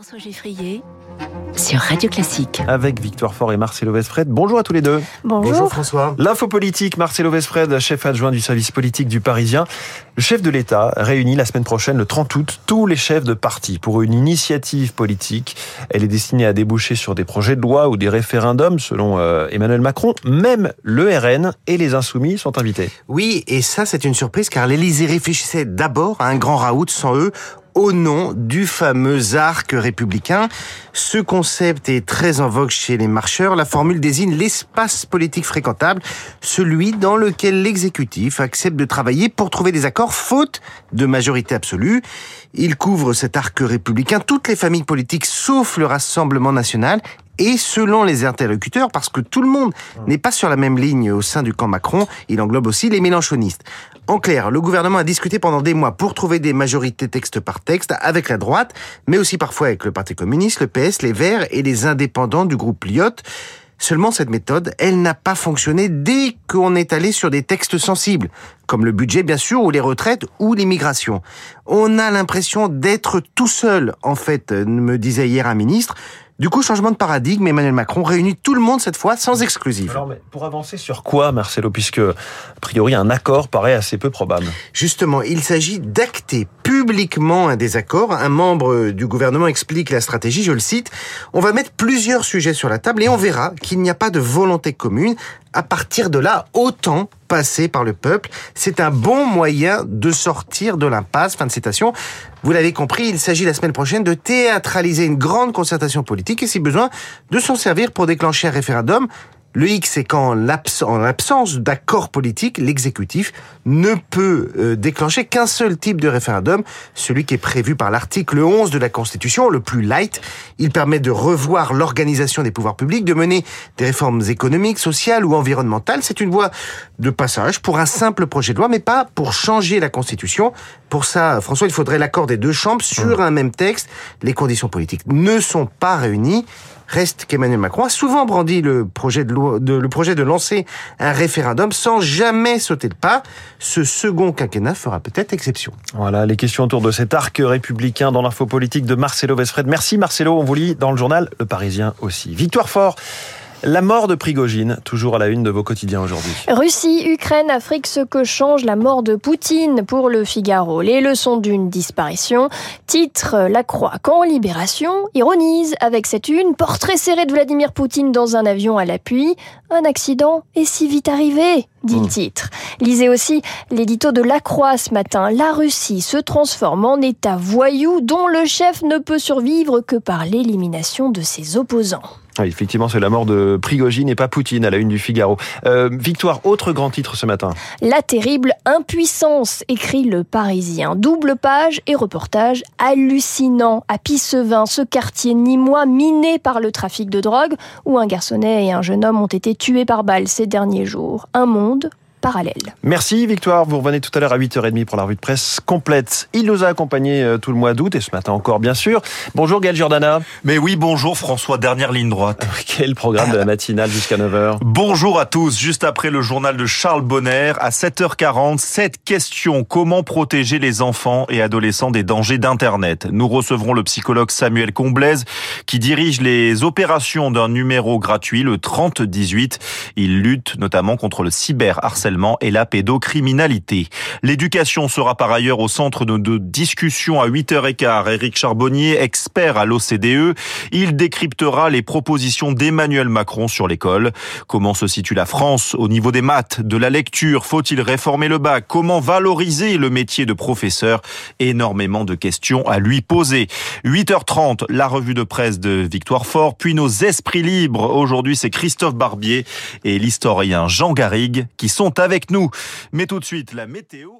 François Geffrier sur Radio Classique. Avec Victoire Fort et Marcelo Vesfred. Bonjour à tous les deux. Bonjour, François. L'info politique, Marcelo Vesfred, chef adjoint du service politique du Parisien. Le chef de l'État réunit la semaine prochaine, le 30 août, tous les chefs de parti pour une initiative politique. Elle est destinée à déboucher sur des projets de loi ou des référendums, selon euh, Emmanuel Macron. Même le RN et les Insoumis sont invités. Oui, et ça c'est une surprise car l'Élysée réfléchissait d'abord à un grand raout sans eux au nom du fameux arc républicain. Ce concept est très en vogue chez les marcheurs. La formule désigne l'espace politique fréquentable, celui dans lequel l'exécutif accepte de travailler pour trouver des accords faute de majorité absolue. Il couvre cet arc républicain toutes les familles politiques sauf le Rassemblement national et selon les interlocuteurs, parce que tout le monde n'est pas sur la même ligne au sein du camp Macron, il englobe aussi les mélanchonistes. En clair, le gouvernement a discuté pendant des mois pour trouver des majorités texte par texte avec la droite, mais aussi parfois avec le Parti communiste, le PS, les Verts et les indépendants du groupe Lyotte. Seulement cette méthode, elle n'a pas fonctionné dès qu'on est allé sur des textes sensibles, comme le budget bien sûr, ou les retraites, ou l'immigration. On a l'impression d'être tout seul, en fait, me disait hier un ministre. Du coup, changement de paradigme, Emmanuel Macron réunit tout le monde cette fois sans exclusive. Alors, mais pour avancer sur quoi, Marcelo, puisque a priori un accord paraît assez peu probable? Justement, il s'agit d'acter publiquement un désaccord. Un membre du gouvernement explique la stratégie, je le cite, on va mettre plusieurs sujets sur la table et on verra qu'il n'y a pas de volonté commune. À partir de là, autant passer par le peuple. C'est un bon moyen de sortir de l'impasse. Fin de citation. Vous l'avez compris, il s'agit la semaine prochaine de théâtraliser une grande concertation politique et si besoin de s'en servir pour déclencher un référendum le X, c'est qu'en l'absence d'accord politique, l'exécutif ne peut euh, déclencher qu'un seul type de référendum, celui qui est prévu par l'article 11 de la Constitution, le plus light. Il permet de revoir l'organisation des pouvoirs publics, de mener des réformes économiques, sociales ou environnementales. C'est une voie de passage pour un simple projet de loi, mais pas pour changer la Constitution. Pour ça, François, il faudrait l'accord des deux chambres sur mmh. un même texte. Les conditions politiques ne sont pas réunies. Reste qu'Emmanuel Macron a souvent brandi le projet de, le projet de lancer un référendum sans jamais sauter le pas. Ce second quinquennat fera peut-être exception. Voilà les questions autour de cet arc républicain dans l'info politique de Marcelo Vesfred. Merci Marcelo, on vous lit dans le journal Le Parisien aussi. Victoire fort. La mort de Prigogine, toujours à la une de vos quotidiens aujourd'hui. Russie, Ukraine, Afrique, ce que change la mort de Poutine pour le Figaro. Les leçons d'une disparition. Titre La Croix quand Libération ironise avec cette une. Portrait serré de Vladimir Poutine dans un avion à l'appui. Un accident est si vite arrivé dit le hmm. titre. Lisez aussi l'édito de La Croix ce matin. La Russie se transforme en État voyou dont le chef ne peut survivre que par l'élimination de ses opposants. Oui, effectivement, c'est la mort de Prigogine et pas Poutine à la une du Figaro. Euh, victoire, autre grand titre ce matin. La terrible impuissance, écrit le Parisien. Double page et reportage hallucinant. À Pissevin, ce quartier nîmois miné par le trafic de drogue, où un garçonnet et un jeune homme ont été tués par balle ces derniers jours. Un monde monde parallèle. Merci Victoire, vous revenez tout à l'heure à 8h30 pour la revue de presse complète. Il nous a accompagnés euh, tout le mois d'août et ce matin encore bien sûr. Bonjour Gaël Giordana. Mais oui, bonjour François, dernière ligne droite. Quel programme de la matinale jusqu'à 9h Bonjour à tous, juste après le journal de Charles Bonner à 7h40, cette question, comment protéger les enfants et adolescents des dangers d'Internet? Nous recevrons le psychologue Samuel Comblaise qui dirige les opérations d'un numéro gratuit, le 3018. Il lutte notamment contre le cyberharcèlement et la pédocriminalité. L'éducation sera par ailleurs au centre de, de discussions à 8h15. Éric Charbonnier, expert à l'OCDE, il décryptera les propositions d'Emmanuel Macron sur l'école. Comment se situe la France au niveau des maths, de la lecture? Faut-il réformer le bac? Comment valoriser le métier de professeur? Énormément de questions à lui poser. 8h30, la revue de presse de Victoire Fort, puis nos esprits libres. Aujourd'hui, c'est Christophe Barbier et l'historien Jean Garrigue qui sont avec nous. Mais tout de suite, la météo.